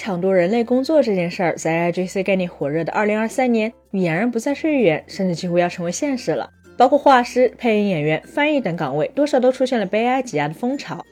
抢夺人类工作这件事儿，在 IGC 概念火热的2023年，俨然不再是预言，甚至几乎要成为现实了。包括画师、配音演员、翻译等岗位，多少都出现了被 AI 挤压的风潮。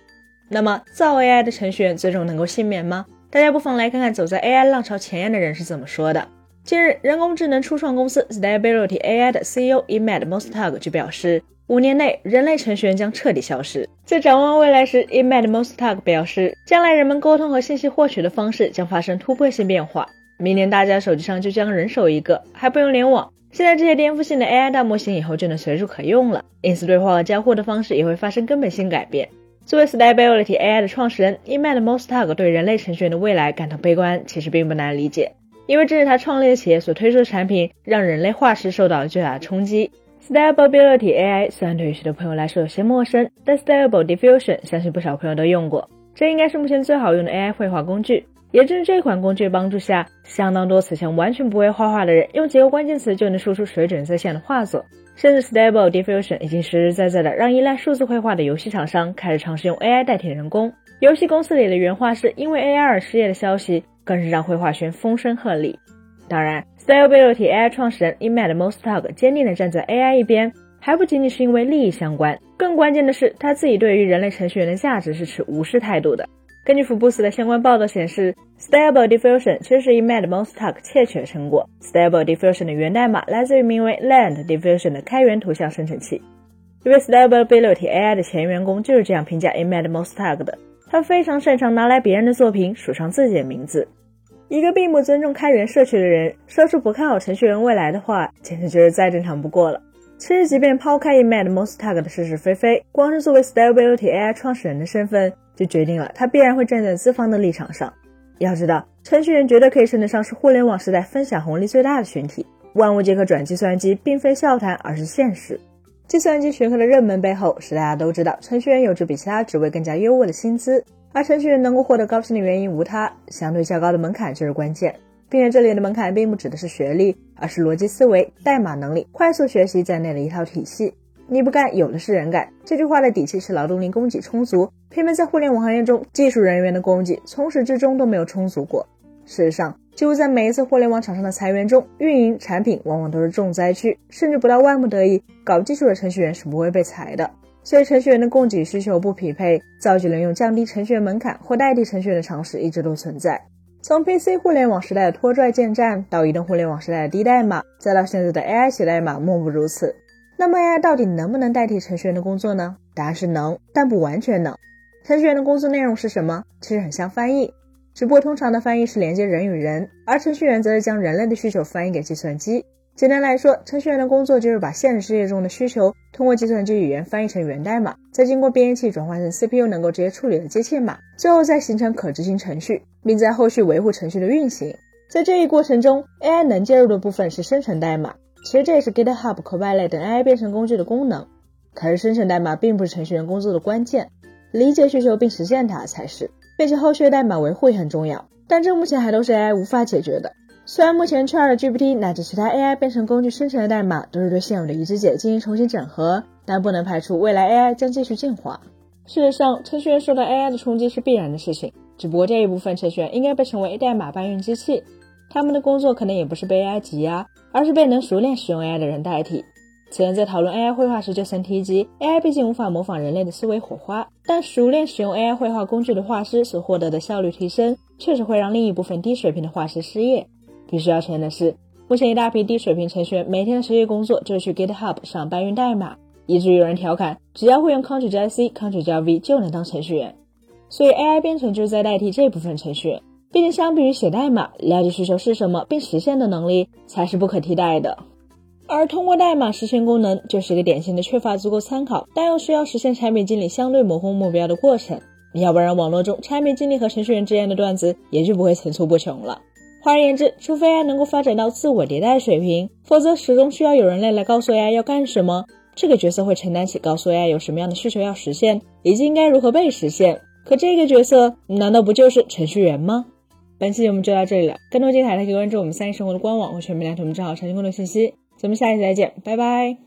那么，造 AI 的程序员最终能够幸免吗？大家不妨来看看走在 AI 浪潮前沿的人是怎么说的。近日，人工智能初创公司 Stability AI 的 CEO Emad Mostag 就表示，五年内人类程序员将彻底消失。在展望未来时，Emad Mostag 表示，将来人们沟通和信息获取的方式将发生突破性变化。明年大家手机上就将人手一个，还不用联网。现在这些颠覆性的 AI 大模型以后就能随处可用了，因此对话和交互的方式也会发生根本性改变。作为 Stability AI 的创始人，Emad Mostag 对人类程序员的未来感到悲观，其实并不难理解，因为这是他创立的企业所推出的产品让人类画师受到了巨大的冲击。Stability AI 虽然对于许多朋友来说有些陌生，但 Stable Diffusion 相信不少朋友都用过，这应该是目前最好用的 AI 绘画工具。也正是这款工具帮助下，相当多此前完全不会画画的人，用几个关键词就能输出水准在线的画作。甚至 Stable Diffusion 已经实实在在的让依赖数字绘画的游戏厂商开始尝试用 AI 代替人工。游戏公司里的原画师因为 AI 而失业的消息，更是让绘画圈风声鹤唳。当然，Stability AI 创始人 Emad Mostaque 坚定的站在 AI 一边，还不仅仅是因为利益相关，更关键的是他自己对于人类程序员的价值是持无视态度的。根据福布斯的相关报道显示，Stable Diffusion 其实是 Emad Mostaque 窃取的成果。Stable Diffusion 的源代码来自于名为 Land Diffusion 的开源图像生成器。因为 Stability AI 的前员工就是这样评价 Emad Mostaque 的：他非常擅长拿来别人的作品署上自己的名字。一个并不尊重开源社区的人，说出不看好程序员未来的话，简直就是再正常不过了。其实，即便抛开 Emad m o s t a g 的是是非非，光是作为 Stability AI 创始人的身份。就决定了他必然会站在资方的立场上。要知道，程序员绝对可以称得上是互联网时代分享红利最大的群体。万物皆可转计算机，并非笑谈，而是现实。计算机学科的热门背后，是大家都知道，程序员有着比其他职位更加优渥的薪资。而程序员能够获得高薪的原因无他，相对较高的门槛就是关键。并且这里的门槛并不指的是学历，而是逻辑思维、代码能力、快速学习在内的一套体系。你不干，有的是人干。这句话的底气是劳动力供给充足。偏偏在互联网行业中，技术人员的供给从始至终都没有充足过。事实上，几乎在每一次互联网厂商的裁员中，运营产品往往都是重灾区。甚至不到万不得已，搞技术的程序员是不会被裁的。所以，程序员的供给需求不匹配，造就了用降低程序员门槛或代替程序员的尝试一直都存在。从 PC 互联网时代的拖拽建站，到移动互联网时代的低代码，再到现在的 AI 写代码，莫不如此。那么 AI 到底能不能代替程序员的工作呢？答案是能，但不完全能。程序员的工作内容是什么？其实很像翻译，只不过通常的翻译是连接人与人，而程序员则是将人类的需求翻译给计算机。简单来说，程序员的工作就是把现实世界中的需求通过计算机语言翻译成源代码，再经过编译器转换成 CPU 能够直接处理的机器码，最后再形成可执行程序，并在后续维护程序的运行。在这一过程中，AI 能介入的部分是生成代码。其实这也是 GitHub、Copilot 等 AI 编程工具的功能。可是生成代码并不是程序员工作的关键，理解需求并实现它才是，并且后续的代码维护也很重要。但这目前还都是 AI 无法解决的。虽然目前 ChatGPT 乃至其他 AI 编程工具生成的代码都是对现有的已知解进行重新整合，但不能排除未来 AI 将继续进化。事实上，程序员受到 AI 的冲击是必然的事情，只不过这一部分程序员应该被称为代码搬运机器。他们的工作可能也不是被 AI 挤压，而是被能熟练使用 AI 的人代替。此前在讨论 AI 绘画时就曾提及，AI 毕竟无法模仿人类的思维火花，但熟练使用 AI 绘画工具的画师所获得的效率提升，确实会让另一部分低水平的画师失业。必须要承认的是，目前一大批低水平程序员每天的实际工作就是去 GitHub 上搬运代码，以至于有人调侃，只要会用 Ctrl+C、Ctrl+V 就能当程序员。所以 AI 编程就是在代替这部分程序员。毕竟，相比于写代码，了解需求是什么并实现的能力才是不可替代的。而通过代码实现功能，就是一个典型的缺乏足够参考，但又需要实现产品经理相对模糊目标的过程。要不然，网络中产品经理和程序员之间的段子也就不会层出不穷了。换而言之，除非 AI 能够发展到自我迭代水平，否则始终需要有人类来告诉 AI 要干什么。这个角色会承担起告诉 AI 有什么样的需求要实现，以及应该如何被实现。可这个角色难道不就是程序员吗？本期节目就到这里了，更多精彩可以关注我们三一生活的官网或全民两图账号查询更多信息。咱们下期再见，拜拜。